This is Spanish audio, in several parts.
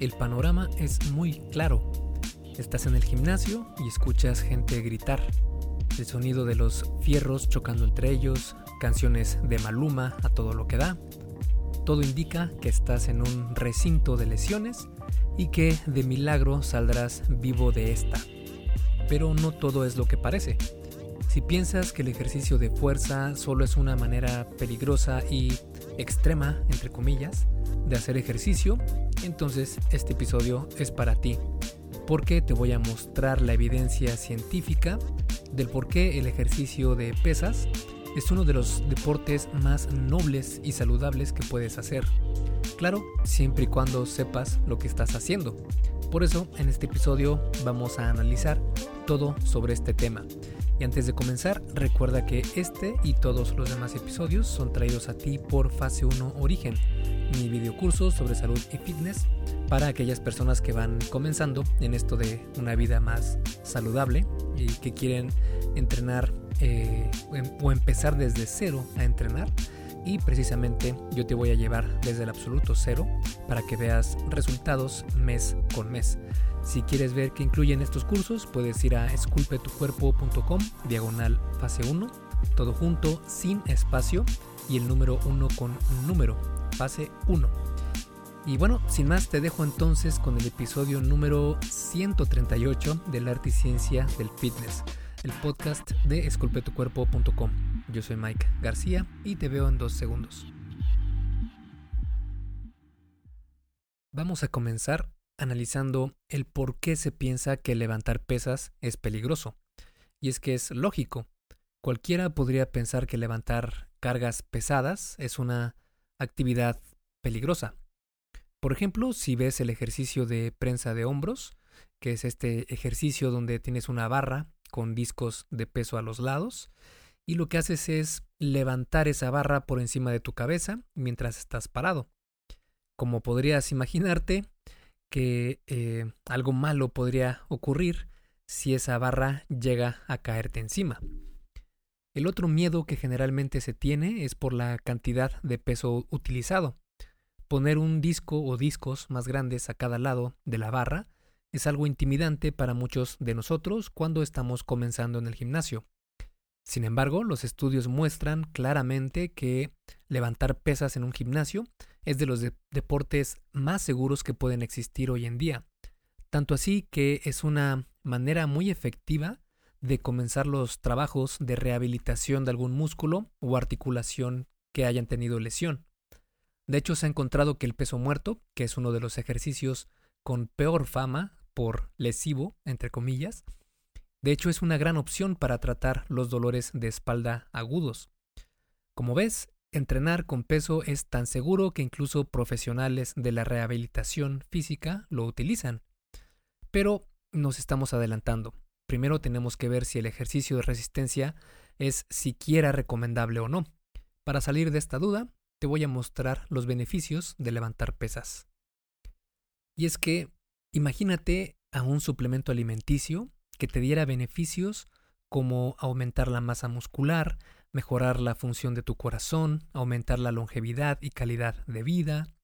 el panorama es muy claro. Estás en el gimnasio y escuchas gente gritar. El sonido de los fierros chocando entre ellos, canciones de Maluma a todo lo que da. Todo indica que estás en un recinto de lesiones y que de milagro saldrás vivo de esta. Pero no todo es lo que parece. Si piensas que el ejercicio de fuerza solo es una manera peligrosa y extrema, entre comillas, de hacer ejercicio, entonces este episodio es para ti, porque te voy a mostrar la evidencia científica del por qué el ejercicio de pesas es uno de los deportes más nobles y saludables que puedes hacer. Claro, siempre y cuando sepas lo que estás haciendo. Por eso, en este episodio vamos a analizar todo sobre este tema. Y antes de comenzar, recuerda que este y todos los demás episodios son traídos a ti por Fase 1 Origen, mi videocurso sobre salud y fitness para aquellas personas que van comenzando en esto de una vida más saludable y que quieren entrenar eh, o empezar desde cero a entrenar. Y precisamente yo te voy a llevar desde el absoluto cero para que veas resultados mes con mes. Si quieres ver qué incluyen estos cursos, puedes ir a esculpetucuerpo.com, diagonal fase 1, todo junto, sin espacio y el número 1 con número, fase 1. Y bueno, sin más te dejo entonces con el episodio número 138 del arte y ciencia del fitness, el podcast de esculpetucuerpo.com. Yo soy Mike García y te veo en dos segundos. Vamos a comenzar analizando el por qué se piensa que levantar pesas es peligroso. Y es que es lógico. Cualquiera podría pensar que levantar cargas pesadas es una actividad peligrosa. Por ejemplo, si ves el ejercicio de prensa de hombros, que es este ejercicio donde tienes una barra con discos de peso a los lados, y lo que haces es levantar esa barra por encima de tu cabeza mientras estás parado. Como podrías imaginarte, que eh, algo malo podría ocurrir si esa barra llega a caerte encima. El otro miedo que generalmente se tiene es por la cantidad de peso utilizado. Poner un disco o discos más grandes a cada lado de la barra es algo intimidante para muchos de nosotros cuando estamos comenzando en el gimnasio. Sin embargo, los estudios muestran claramente que levantar pesas en un gimnasio es de los deportes más seguros que pueden existir hoy en día. Tanto así que es una manera muy efectiva de comenzar los trabajos de rehabilitación de algún músculo o articulación que hayan tenido lesión. De hecho, se ha encontrado que el peso muerto, que es uno de los ejercicios con peor fama por lesivo, entre comillas, de hecho, es una gran opción para tratar los dolores de espalda agudos. Como ves, entrenar con peso es tan seguro que incluso profesionales de la rehabilitación física lo utilizan. Pero nos estamos adelantando. Primero tenemos que ver si el ejercicio de resistencia es siquiera recomendable o no. Para salir de esta duda, te voy a mostrar los beneficios de levantar pesas. Y es que imagínate a un suplemento alimenticio que te diera beneficios como aumentar la masa muscular, mejorar la función de tu corazón, aumentar la longevidad y calidad de vida,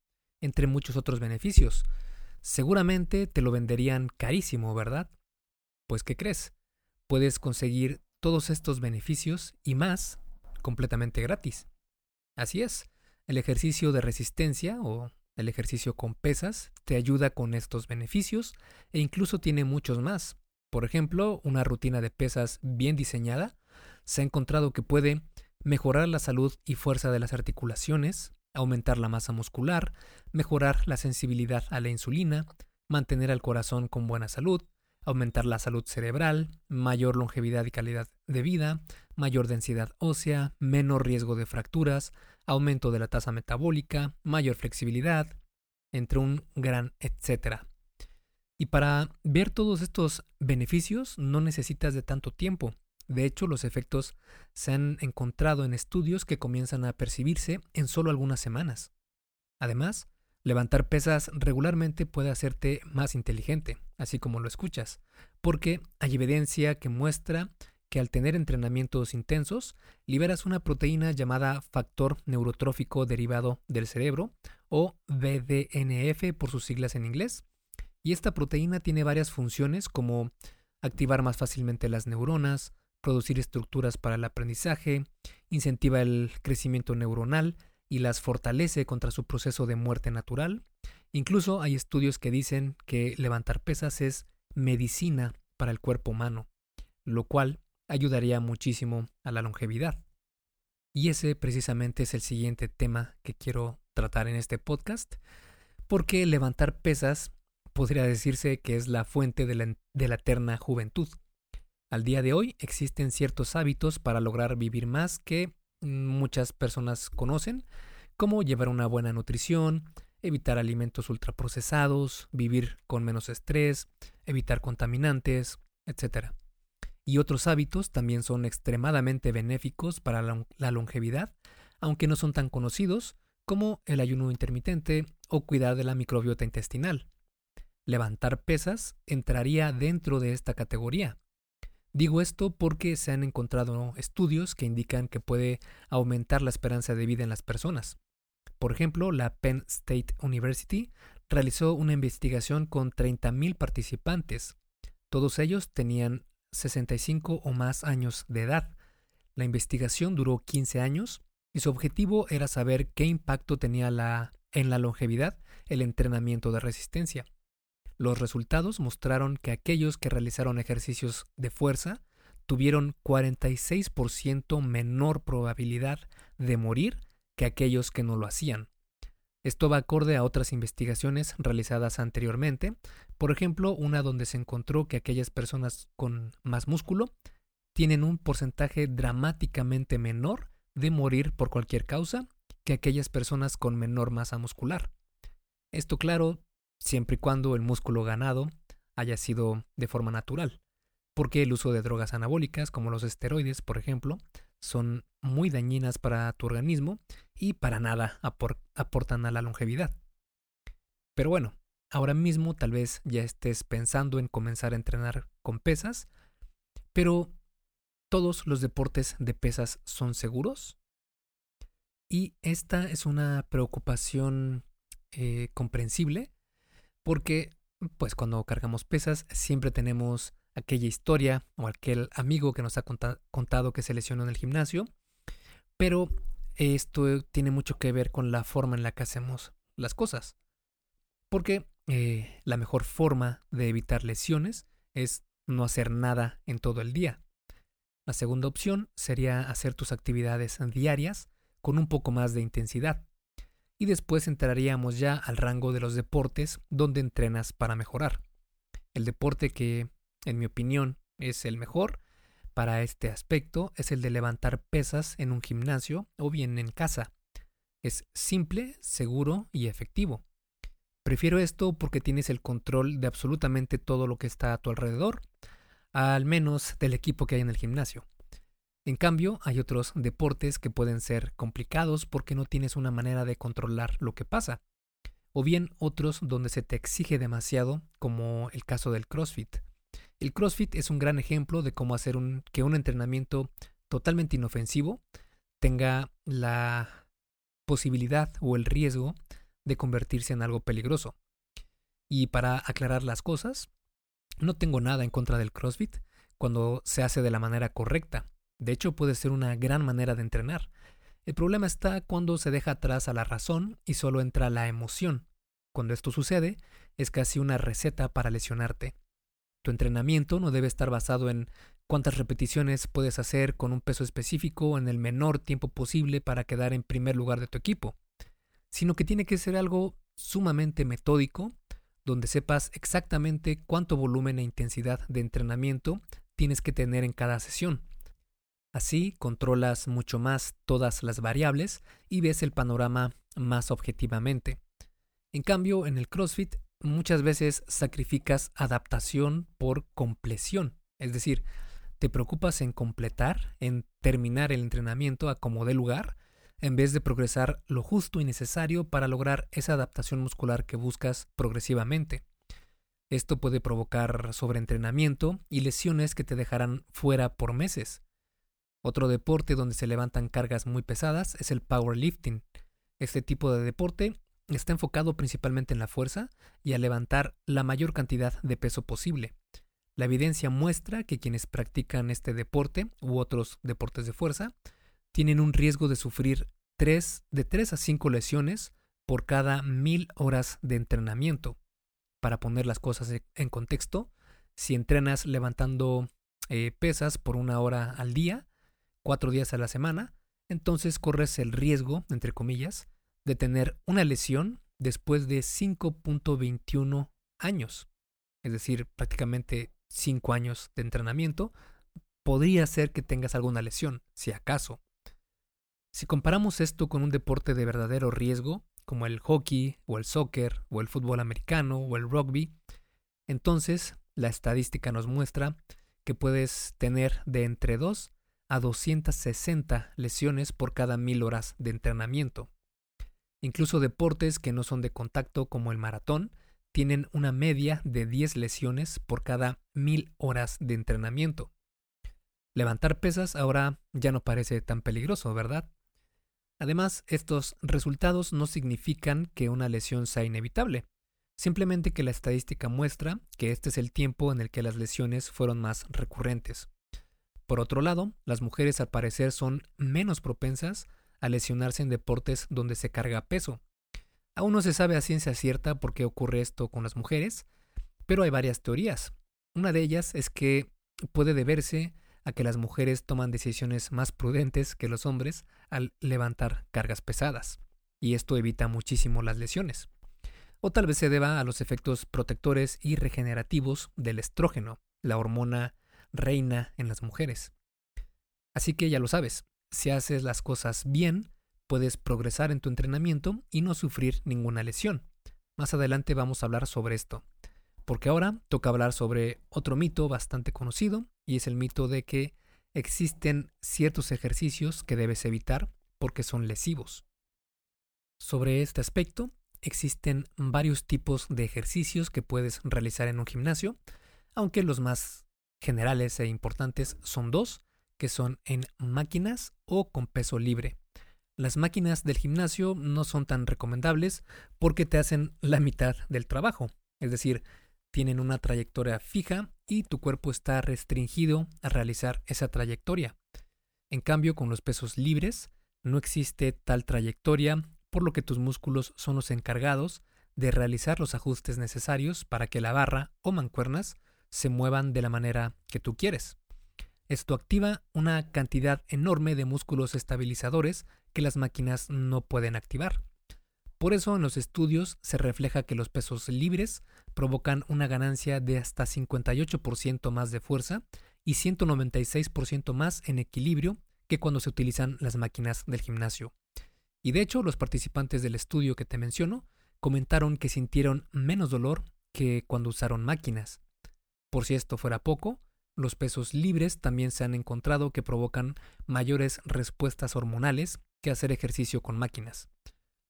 entre muchos otros beneficios. Seguramente te lo venderían carísimo, ¿verdad? Pues ¿qué crees? Puedes conseguir todos estos beneficios y más completamente gratis. Así es, el ejercicio de resistencia o el ejercicio con pesas te ayuda con estos beneficios e incluso tiene muchos más. Por ejemplo, una rutina de pesas bien diseñada se ha encontrado que puede mejorar la salud y fuerza de las articulaciones, aumentar la masa muscular, mejorar la sensibilidad a la insulina, mantener al corazón con buena salud, aumentar la salud cerebral, mayor longevidad y calidad de vida, mayor densidad ósea, menor riesgo de fracturas, aumento de la tasa metabólica, mayor flexibilidad, entre un gran etcétera. Y para ver todos estos beneficios no necesitas de tanto tiempo. De hecho, los efectos se han encontrado en estudios que comienzan a percibirse en solo algunas semanas. Además, levantar pesas regularmente puede hacerte más inteligente, así como lo escuchas, porque hay evidencia que muestra que al tener entrenamientos intensos, liberas una proteína llamada factor neurotrófico derivado del cerebro, o BDNF por sus siglas en inglés. Y esta proteína tiene varias funciones como activar más fácilmente las neuronas, producir estructuras para el aprendizaje, incentiva el crecimiento neuronal y las fortalece contra su proceso de muerte natural. Incluso hay estudios que dicen que levantar pesas es medicina para el cuerpo humano, lo cual ayudaría muchísimo a la longevidad. Y ese precisamente es el siguiente tema que quiero tratar en este podcast, porque levantar pesas podría decirse que es la fuente de la, de la eterna juventud. Al día de hoy existen ciertos hábitos para lograr vivir más que muchas personas conocen, como llevar una buena nutrición, evitar alimentos ultraprocesados, vivir con menos estrés, evitar contaminantes, etc. Y otros hábitos también son extremadamente benéficos para la longevidad, aunque no son tan conocidos como el ayuno intermitente o cuidar de la microbiota intestinal. Levantar pesas entraría dentro de esta categoría. Digo esto porque se han encontrado estudios que indican que puede aumentar la esperanza de vida en las personas. Por ejemplo, la Penn State University realizó una investigación con 30.000 participantes. Todos ellos tenían 65 o más años de edad. La investigación duró 15 años y su objetivo era saber qué impacto tenía en la longevidad el entrenamiento de resistencia. Los resultados mostraron que aquellos que realizaron ejercicios de fuerza tuvieron 46% menor probabilidad de morir que aquellos que no lo hacían. Esto va acorde a otras investigaciones realizadas anteriormente, por ejemplo, una donde se encontró que aquellas personas con más músculo tienen un porcentaje dramáticamente menor de morir por cualquier causa que aquellas personas con menor masa muscular. Esto claro, siempre y cuando el músculo ganado haya sido de forma natural, porque el uso de drogas anabólicas como los esteroides, por ejemplo, son muy dañinas para tu organismo y para nada aportan a la longevidad. Pero bueno, ahora mismo tal vez ya estés pensando en comenzar a entrenar con pesas, pero ¿todos los deportes de pesas son seguros? Y esta es una preocupación eh, comprensible porque pues cuando cargamos pesas siempre tenemos aquella historia o aquel amigo que nos ha contado que se lesionó en el gimnasio, pero esto tiene mucho que ver con la forma en la que hacemos las cosas. Porque eh, la mejor forma de evitar lesiones es no hacer nada en todo el día. La segunda opción sería hacer tus actividades diarias con un poco más de intensidad. Y después entraríamos ya al rango de los deportes donde entrenas para mejorar. El deporte que en mi opinión, es el mejor para este aspecto es el de levantar pesas en un gimnasio o bien en casa. Es simple, seguro y efectivo. Prefiero esto porque tienes el control de absolutamente todo lo que está a tu alrededor, al menos del equipo que hay en el gimnasio. En cambio, hay otros deportes que pueden ser complicados porque no tienes una manera de controlar lo que pasa, o bien otros donde se te exige demasiado, como el caso del CrossFit. El CrossFit es un gran ejemplo de cómo hacer un, que un entrenamiento totalmente inofensivo tenga la posibilidad o el riesgo de convertirse en algo peligroso. Y para aclarar las cosas, no tengo nada en contra del CrossFit cuando se hace de la manera correcta. De hecho, puede ser una gran manera de entrenar. El problema está cuando se deja atrás a la razón y solo entra la emoción. Cuando esto sucede, es casi una receta para lesionarte. Tu entrenamiento no debe estar basado en cuántas repeticiones puedes hacer con un peso específico en el menor tiempo posible para quedar en primer lugar de tu equipo, sino que tiene que ser algo sumamente metódico, donde sepas exactamente cuánto volumen e intensidad de entrenamiento tienes que tener en cada sesión. Así controlas mucho más todas las variables y ves el panorama más objetivamente. En cambio, en el CrossFit muchas veces sacrificas adaptación por compleción. Es decir, te preocupas en completar, en terminar el entrenamiento a como dé lugar, en vez de progresar lo justo y necesario para lograr esa adaptación muscular que buscas progresivamente. Esto puede provocar sobreentrenamiento y lesiones que te dejarán fuera por meses. Otro deporte donde se levantan cargas muy pesadas es el powerlifting. Este tipo de deporte está enfocado principalmente en la fuerza y a levantar la mayor cantidad de peso posible. La evidencia muestra que quienes practican este deporte u otros deportes de fuerza tienen un riesgo de sufrir de 3 a 5 lesiones por cada mil horas de entrenamiento. Para poner las cosas e, en contexto, si entrenas levantando eh, pesas por una hora al día, cuatro días a la semana, entonces corres el riesgo, entre comillas, de tener una lesión después de 5.21 años. Es decir, prácticamente 5 años de entrenamiento. Podría ser que tengas alguna lesión, si acaso. Si comparamos esto con un deporte de verdadero riesgo, como el hockey o el soccer o el fútbol americano o el rugby, entonces la estadística nos muestra que puedes tener de entre 2 a 260 lesiones por cada mil horas de entrenamiento. Incluso deportes que no son de contacto como el maratón tienen una media de 10 lesiones por cada mil horas de entrenamiento. Levantar pesas ahora ya no parece tan peligroso, ¿verdad? Además, estos resultados no significan que una lesión sea inevitable, simplemente que la estadística muestra que este es el tiempo en el que las lesiones fueron más recurrentes. Por otro lado, las mujeres al parecer son menos propensas a lesionarse en deportes donde se carga peso. Aún no se sabe a ciencia cierta por qué ocurre esto con las mujeres, pero hay varias teorías. Una de ellas es que puede deberse a que las mujeres toman decisiones más prudentes que los hombres al levantar cargas pesadas, y esto evita muchísimo las lesiones. O tal vez se deba a los efectos protectores y regenerativos del estrógeno, la hormona reina en las mujeres. Así que ya lo sabes, si haces las cosas bien, puedes progresar en tu entrenamiento y no sufrir ninguna lesión. Más adelante vamos a hablar sobre esto porque ahora toca hablar sobre otro mito bastante conocido y es el mito de que existen ciertos ejercicios que debes evitar porque son lesivos. Sobre este aspecto, existen varios tipos de ejercicios que puedes realizar en un gimnasio, aunque los más generales e importantes son dos, que son en máquinas o con peso libre. Las máquinas del gimnasio no son tan recomendables porque te hacen la mitad del trabajo, es decir, tienen una trayectoria fija y tu cuerpo está restringido a realizar esa trayectoria. En cambio, con los pesos libres, no existe tal trayectoria, por lo que tus músculos son los encargados de realizar los ajustes necesarios para que la barra o mancuernas se muevan de la manera que tú quieres. Esto activa una cantidad enorme de músculos estabilizadores que las máquinas no pueden activar. Por eso en los estudios se refleja que los pesos libres provocan una ganancia de hasta 58% más de fuerza y 196% más en equilibrio que cuando se utilizan las máquinas del gimnasio. Y de hecho, los participantes del estudio que te menciono comentaron que sintieron menos dolor que cuando usaron máquinas. Por si esto fuera poco, los pesos libres también se han encontrado que provocan mayores respuestas hormonales que hacer ejercicio con máquinas.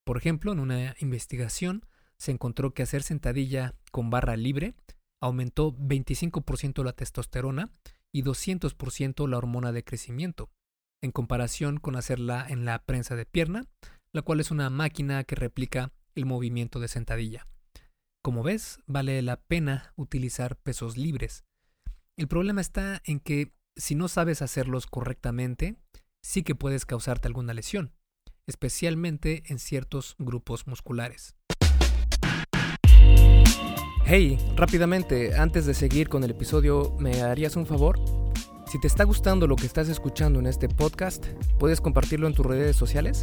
Por ejemplo, en una investigación se encontró que hacer sentadilla con barra libre aumentó 25% la testosterona y 200% la hormona de crecimiento, en comparación con hacerla en la prensa de pierna, la cual es una máquina que replica el movimiento de sentadilla. Como ves, vale la pena utilizar pesos libres. El problema está en que si no sabes hacerlos correctamente, sí que puedes causarte alguna lesión especialmente en ciertos grupos musculares. Hey, rápidamente, antes de seguir con el episodio, ¿me harías un favor? Si te está gustando lo que estás escuchando en este podcast, ¿puedes compartirlo en tus redes sociales?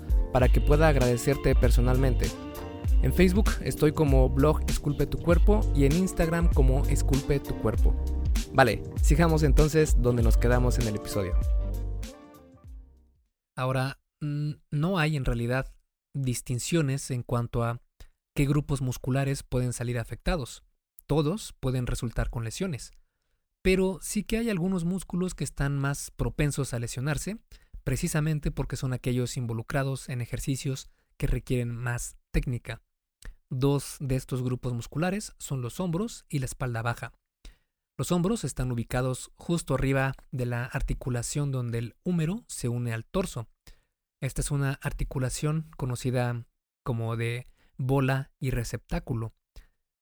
para que pueda agradecerte personalmente. En Facebook estoy como blog Esculpe tu cuerpo y en Instagram como Esculpe tu cuerpo. Vale, sigamos entonces donde nos quedamos en el episodio. Ahora, mm, no hay en realidad distinciones en cuanto a qué grupos musculares pueden salir afectados. Todos pueden resultar con lesiones. Pero sí que hay algunos músculos que están más propensos a lesionarse, precisamente porque son aquellos involucrados en ejercicios que requieren más técnica. Dos de estos grupos musculares son los hombros y la espalda baja. Los hombros están ubicados justo arriba de la articulación donde el húmero se une al torso. Esta es una articulación conocida como de bola y receptáculo.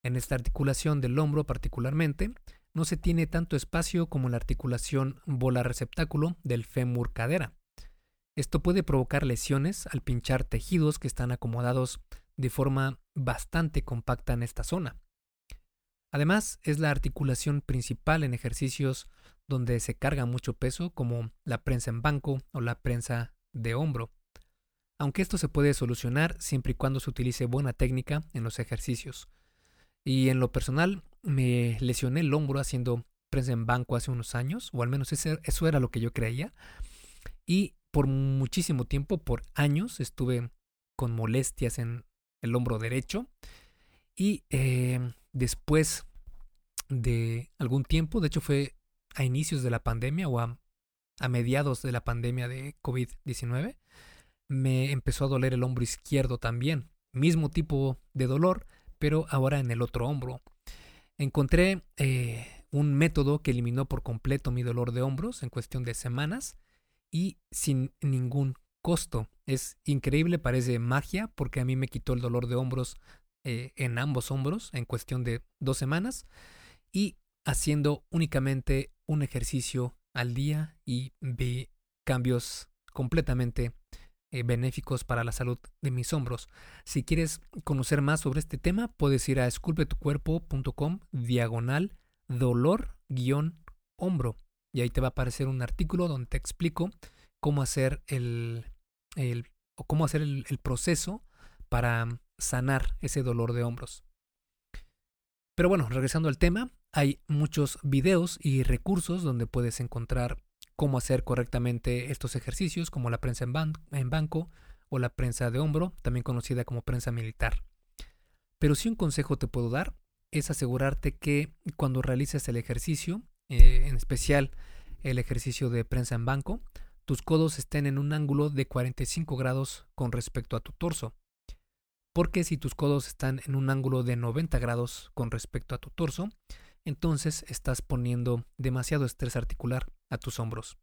En esta articulación del hombro particularmente, no se tiene tanto espacio como la articulación bola-receptáculo del fémur cadera. Esto puede provocar lesiones al pinchar tejidos que están acomodados de forma bastante compacta en esta zona. Además, es la articulación principal en ejercicios donde se carga mucho peso, como la prensa en banco o la prensa de hombro. Aunque esto se puede solucionar siempre y cuando se utilice buena técnica en los ejercicios. Y en lo personal, me lesioné el hombro haciendo prensa en banco hace unos años, o al menos eso era lo que yo creía. Y por muchísimo tiempo, por años, estuve con molestias en el hombro derecho. Y eh, después de algún tiempo, de hecho fue a inicios de la pandemia o a, mediados de la pandemia de COVID-19, me empezó a doler el hombro izquierdo también. Mismo tipo de dolor, pero ahora en el otro hombro. Encontré eh, un método que eliminó por completo mi dolor de hombros en cuestión de semanas y sin ningún costo. Es increíble, parece magia, porque a mí me quitó el dolor de hombros eh, en ambos hombros en cuestión de dos semanas y haciendo únicamente un ejercicio al día y vi cambios completamente eh, benéficos para la salud de mis hombros. Si quieres conocer más sobre este tema, puedes ir a esculpetucuerpo.com diagonal dolor guion hombro y ahí te va a aparecer un artículo donde te explico cómo hacer el, el o cómo hacer el proceso para sanar ese dolor de hombros. Pero bueno, regresando al tema, hay muchos videos y recursos donde puedes encontrar cómo hacer correctamente estos ejercicios, como la prensa en, en banco o la prensa de hombro, también conocida como prensa militar. Pero si un consejo te puedo dar es asegurarte que cuando realices el ejercicio, eh, en especial el ejercicio de prensa en banco, tus codos estén en un ángulo de 45 grados con respecto a tu torso porque si tus codos están en un ángulo de 90 grados con respecto a tu torso, entonces estás poniendo demasiado estrés articular a tus hombros.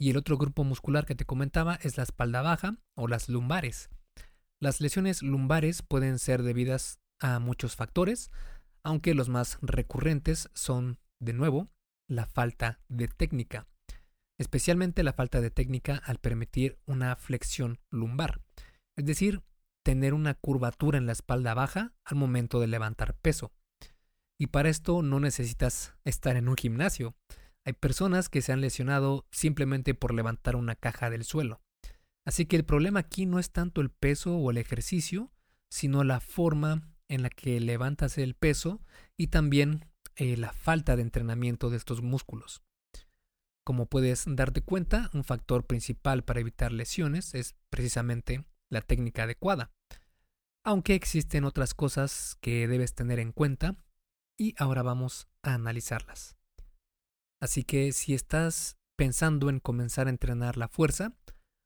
Y el otro grupo muscular que te comentaba es la espalda baja o las lumbares. Las lesiones lumbares pueden ser debidas a muchos factores, aunque los más recurrentes son, de nuevo, la falta de técnica, especialmente la falta de técnica al permitir una flexión lumbar, es decir, tener una curvatura en la espalda baja al momento de levantar peso. Y para esto no necesitas estar en un gimnasio. Hay personas que se han lesionado simplemente por levantar una caja del suelo. Así que el problema aquí no es tanto el peso o el ejercicio, sino la forma en la que levantas el peso y también eh, la falta de entrenamiento de estos músculos. Como puedes darte cuenta, un factor principal para evitar lesiones es precisamente la técnica adecuada. Aunque existen otras cosas que debes tener en cuenta y ahora vamos a analizarlas. Así que si estás pensando en comenzar a entrenar la fuerza,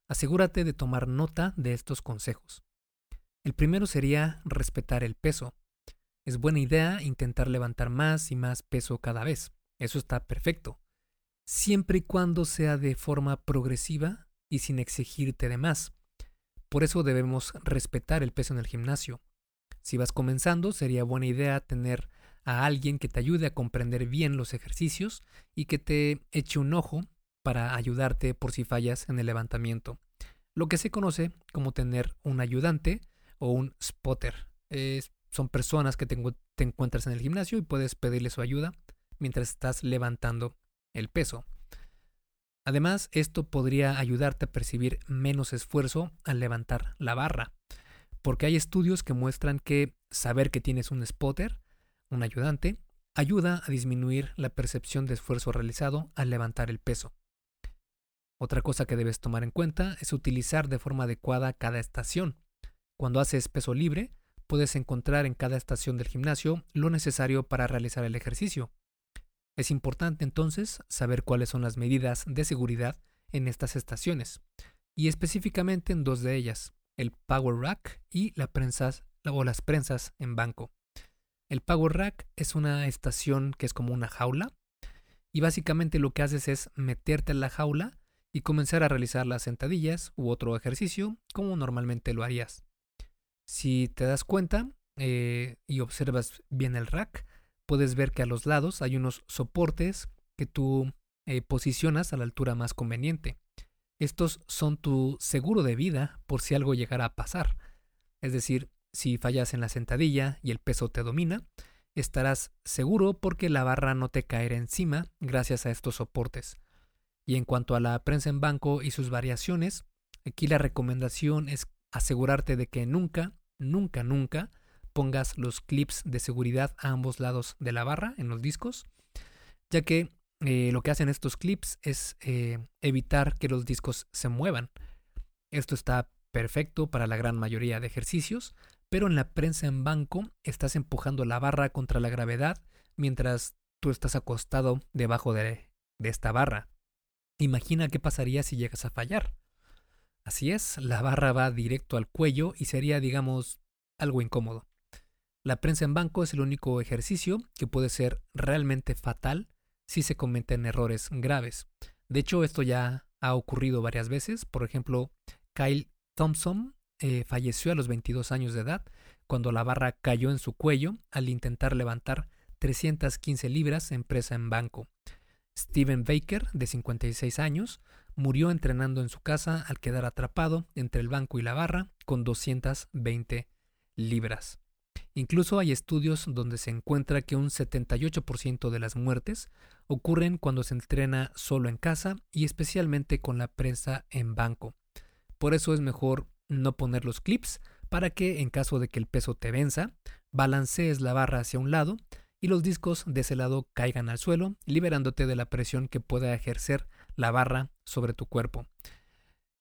asegúrate de tomar nota de estos consejos. El primero sería respetar el peso. Es buena idea intentar levantar más y más peso cada vez. Eso está perfecto. Siempre y cuando sea de forma progresiva y sin exigirte de más. Por eso debemos respetar el peso en el gimnasio. Si vas comenzando, sería buena idea tener a alguien que te ayude a comprender bien los ejercicios y que te eche un ojo para ayudarte por si fallas en el levantamiento. Lo que se conoce como tener un ayudante o un spotter. Son personas que te, encuentras en el gimnasio y puedes pedirle su ayuda mientras estás levantando el peso. Además, esto podría ayudarte a percibir menos esfuerzo al levantar la barra, porque hay estudios que muestran que saber que tienes un spotter, un ayudante, ayuda a disminuir la percepción de esfuerzo realizado al levantar el peso. Otra cosa que debes tomar en cuenta es utilizar de forma adecuada cada estación. Cuando haces peso libre, puedes encontrar en cada estación del gimnasio lo necesario para realizar el ejercicio. Es importante entonces saber cuáles son las medidas de seguridad en estas estaciones, y específicamente en dos de ellas, el Power Rack y las prensas en banco. El Power Rack es una estación que es como una jaula, y básicamente lo que haces es meterte en la jaula y comenzar a realizar las sentadillas u otro ejercicio como normalmente lo harías. Si te das cuenta eh, y observas bien el rack, puedes ver que a los lados hay unos soportes que tú eh, posicionas a la altura más conveniente. Estos son tu seguro de vida por si algo llegara a pasar. Es decir, si fallas en la sentadilla y el peso te domina, estarás seguro porque la barra no te caerá encima gracias a estos soportes. Y en cuanto a la prensa en banco y sus variaciones, aquí la recomendación es asegurarte de que nunca, nunca, nunca pongas los clips de seguridad a ambos lados de la barra en los discos, ya que eh, lo que hacen estos clips es eh, evitar que los discos se muevan. Esto está perfecto para la gran mayoría de ejercicios, pero en la prensa en banco estás empujando la barra contra la gravedad mientras tú estás acostado debajo de esta barra. Imagina qué pasaría si llegas a fallar. Así es, la barra va directo al cuello y sería, digamos, algo incómodo. La prensa en banco es el único ejercicio que puede ser realmente fatal si se cometen errores graves. De hecho, esto ya ha ocurrido varias veces. Por ejemplo, Kyle Thompson eh, falleció a los 22 años de edad cuando la barra cayó en su cuello al intentar levantar 315 libras en presa en banco. Steven Baker, de 56 años, murió entrenando en su casa al quedar atrapado entre el banco y la barra con 220 libras. Incluso hay estudios donde se encuentra que un 78% de las muertes ocurren cuando se entrena solo en casa y especialmente con la prensa en banco. Por eso es mejor no poner los clips para que en caso de que el peso te venza, balancees la barra hacia un lado y los discos de ese lado caigan al suelo, liberándote de la presión que pueda ejercer la barra sobre tu cuerpo.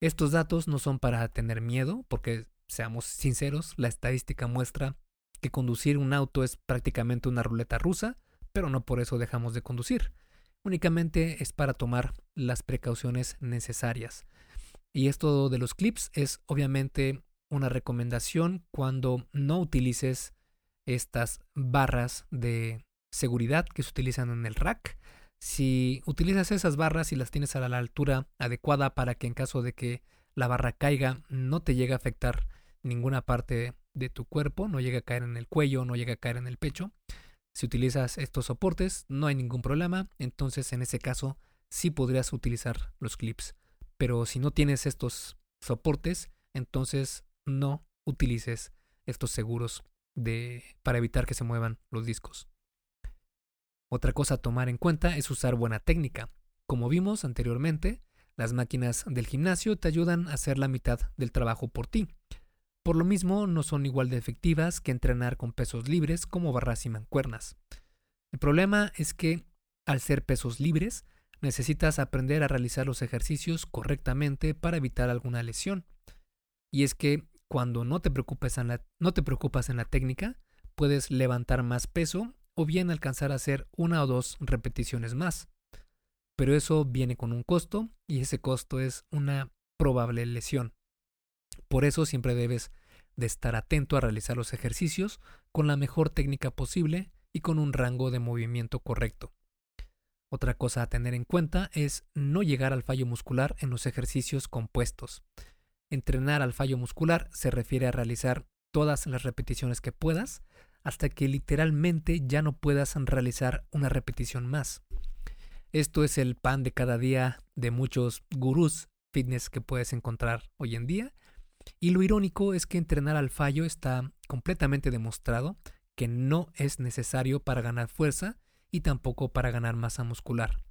Estos datos no son para tener miedo, porque seamos sinceros, la estadística muestra que conducir un auto es prácticamente una ruleta rusa, pero no por eso dejamos de conducir. Únicamente es para tomar las precauciones necesarias. Y esto de los clips es obviamente una recomendación cuando no utilices estas barras de seguridad que se utilizan en el rack si utilizas esas barras y las tienes a la altura adecuada para que en caso de que la barra caiga no te llegue a afectar ninguna parte de tu cuerpo, no llegue a caer en el cuello, no llegue a caer en el pecho. Si utilizas estos soportes no hay ningún problema, entonces en ese caso sí podrías utilizar los clips. Pero si no tienes estos soportes, entonces no utilices estos seguros de, para evitar que se muevan los discos. Otra cosa a tomar en cuenta es usar buena técnica. Como vimos anteriormente, las máquinas del gimnasio te ayudan a hacer la mitad del trabajo por ti. Por lo mismo, no son igual de efectivas que entrenar con pesos libres como barras y mancuernas. El problema es que, al ser pesos libres, necesitas aprender a realizar los ejercicios correctamente para evitar alguna lesión. Y es que cuando no te preocupas en la, no te preocupas en la técnica, puedes levantar más peso o bien alcanzar a hacer una o dos repeticiones más. Pero eso viene con un costo y ese costo es una probable lesión. Por eso siempre debes de estar atento a realizar los ejercicios con la mejor técnica posible y con un rango de movimiento correcto. Otra cosa a tener en cuenta es no llegar al fallo muscular en los ejercicios compuestos. Entrenar al fallo muscular se refiere a realizar todas las repeticiones que puedas hasta que literalmente ya no puedas realizar una repetición más. Esto es el pan de cada día de muchos gurús fitness que puedes encontrar hoy en día. Y lo irónico es que entrenar al fallo está completamente demostrado que no es necesario para ganar fuerza y tampoco para ganar masa muscular.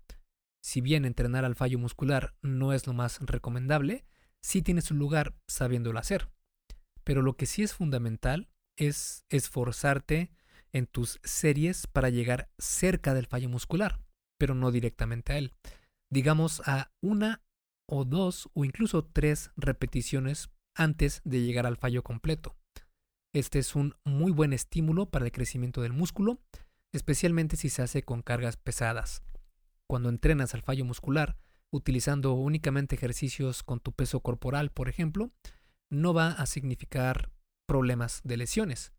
Si bien entrenar al fallo muscular no es lo más recomendable, sí tiene su lugar sabiéndolo hacer. Pero lo que sí es fundamental es esforzarte en tus series para llegar cerca del fallo muscular, pero no directamente a él. Digamos a una o dos o incluso tres repeticiones antes de llegar al fallo completo. Este es un muy buen estímulo para el crecimiento del músculo, especialmente si se hace con cargas pesadas. Cuando entrenas al fallo muscular, utilizando únicamente ejercicios con tu peso corporal, por ejemplo, no va a significar problemas de lesiones.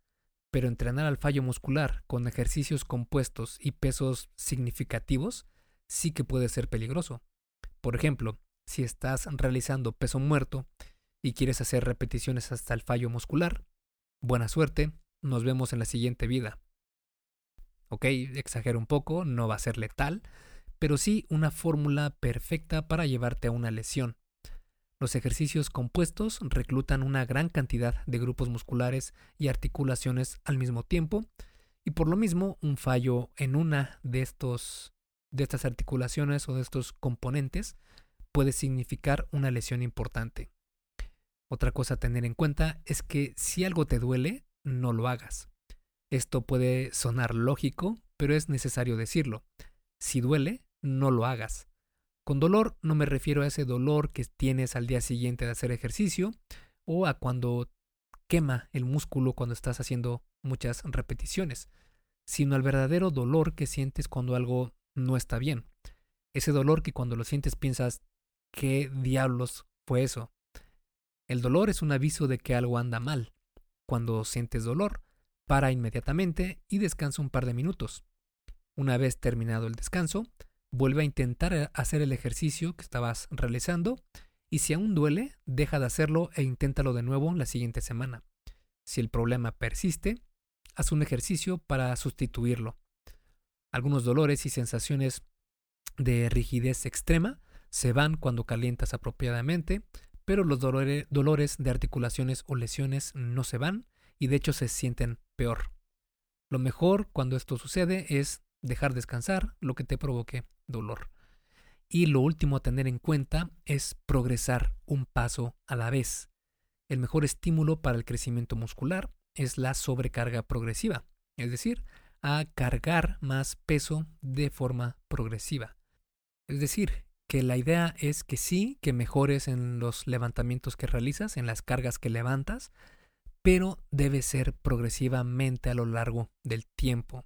Pero entrenar al fallo muscular con ejercicios compuestos y pesos significativos sí que puede ser peligroso. Por ejemplo, si estás realizando peso muerto y quieres hacer repeticiones hasta el fallo muscular, buena suerte, nos vemos en la siguiente vida. Ok, exagero un poco, no va a ser letal, pero sí una fórmula perfecta para llevarte a una lesión. Los ejercicios compuestos reclutan una gran cantidad de grupos musculares y articulaciones al mismo tiempo, y por lo mismo un fallo en una de estos de estas articulaciones o de estos componentes puede significar una lesión importante. Otra cosa a tener en cuenta es que si algo te duele, no lo hagas. Esto puede sonar lógico, pero es necesario decirlo. Si duele, no lo hagas. Con dolor no me refiero a ese dolor que tienes al día siguiente de hacer ejercicio o a cuando quema el músculo cuando estás haciendo muchas repeticiones, sino al verdadero dolor que sientes cuando algo no está bien. Ese dolor que cuando lo sientes piensas, ¿Qué diablos fue eso? El dolor es un aviso de que algo anda mal. Cuando sientes dolor, para inmediatamente y descansa un par de minutos. Una vez terminado el descanso, vuelve a intentar hacer el ejercicio que estabas realizando y si aún duele, deja de hacerlo e inténtalo de nuevo la siguiente semana. Si el problema persiste, haz un ejercicio para sustituirlo. Algunos dolores y sensaciones de rigidez extrema se van cuando calientas apropiadamente, pero los dolores de articulaciones o lesiones no se van y de hecho se sienten peor. Lo mejor cuando esto sucede es dejar descansar lo que te provoque dolor. Y lo último a tener en cuenta es progresar un paso a la vez. El mejor estímulo para el crecimiento muscular es la sobrecarga progresiva, es decir, a cargar más peso de forma progresiva. Es decir, que la idea es que sí, que mejores en los levantamientos que realizas, en las cargas que levantas, pero debe ser progresivamente a lo largo del tiempo.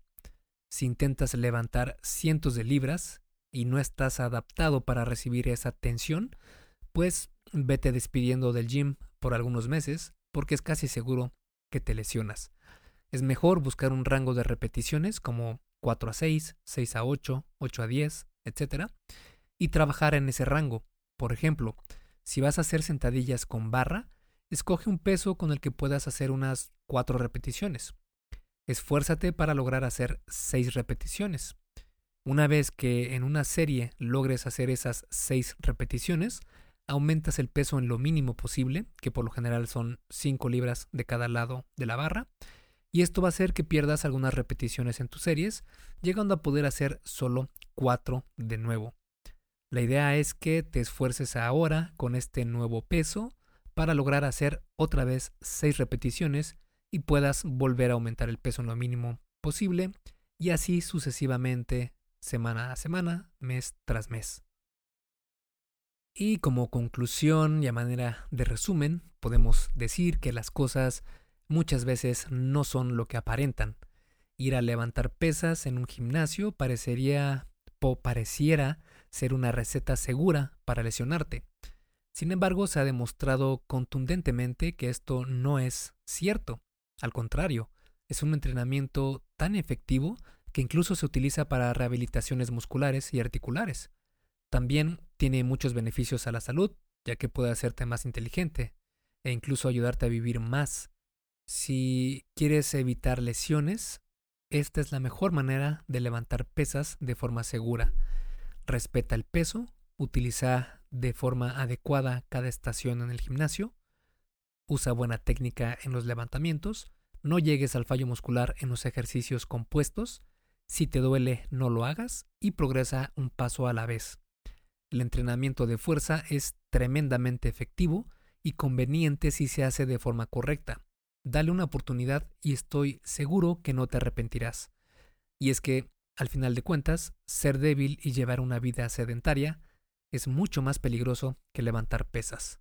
Si intentas levantar cientos de libras y no estás adaptado para recibir esa tensión, pues vete despidiendo del gym por algunos meses porque es casi seguro que te lesionas. Es mejor buscar un rango de repeticiones como 4 a 6, 6 a 8, 8 a 10, etc y trabajar en ese rango. Por ejemplo, si vas a hacer sentadillas con barra, escoge un peso con el que puedas hacer unas 4 repeticiones. Esfuérzate para lograr hacer 6 repeticiones. Una vez que en una serie logres hacer esas 6 repeticiones, aumentas el peso en lo mínimo posible, que por lo general son 5 libras de cada lado de la barra, y esto va a hacer que pierdas algunas repeticiones en tus series, llegando a poder hacer solo 4 de nuevo. La idea es que te esfuerces ahora con este nuevo peso para lograr hacer otra vez 6 repeticiones y puedas volver a aumentar el peso en lo mínimo posible y así sucesivamente semana a semana, mes tras mes. Y como conclusión y a manera de resumen, podemos decir que las cosas muchas veces no son lo que aparentan. Ir a levantar pesas en un gimnasio parecería o pareciera ser una receta segura para lesionarte. Sin embargo, se ha demostrado contundentemente que esto no es cierto. Al contrario, es un entrenamiento tan efectivo que incluso se utiliza para rehabilitaciones musculares y articulares. También tiene muchos beneficios a la salud, ya que puede hacerte más inteligente e incluso ayudarte a vivir más. Si quieres evitar lesiones, esta es la mejor manera de levantar pesas de forma segura respeta el peso, utiliza de forma adecuada cada estación en el gimnasio, usa buena técnica en los levantamientos, no llegues al fallo muscular en los ejercicios compuestos, si te duele no lo hagas y progresa un paso a la vez. El entrenamiento de fuerza es tremendamente efectivo y conveniente si se hace de forma correcta. dale una oportunidad y estoy seguro que no te arrepentirás. Y es que, al final de cuentas, ser débil y llevar una vida sedentaria es mucho más peligroso que levantar pesas.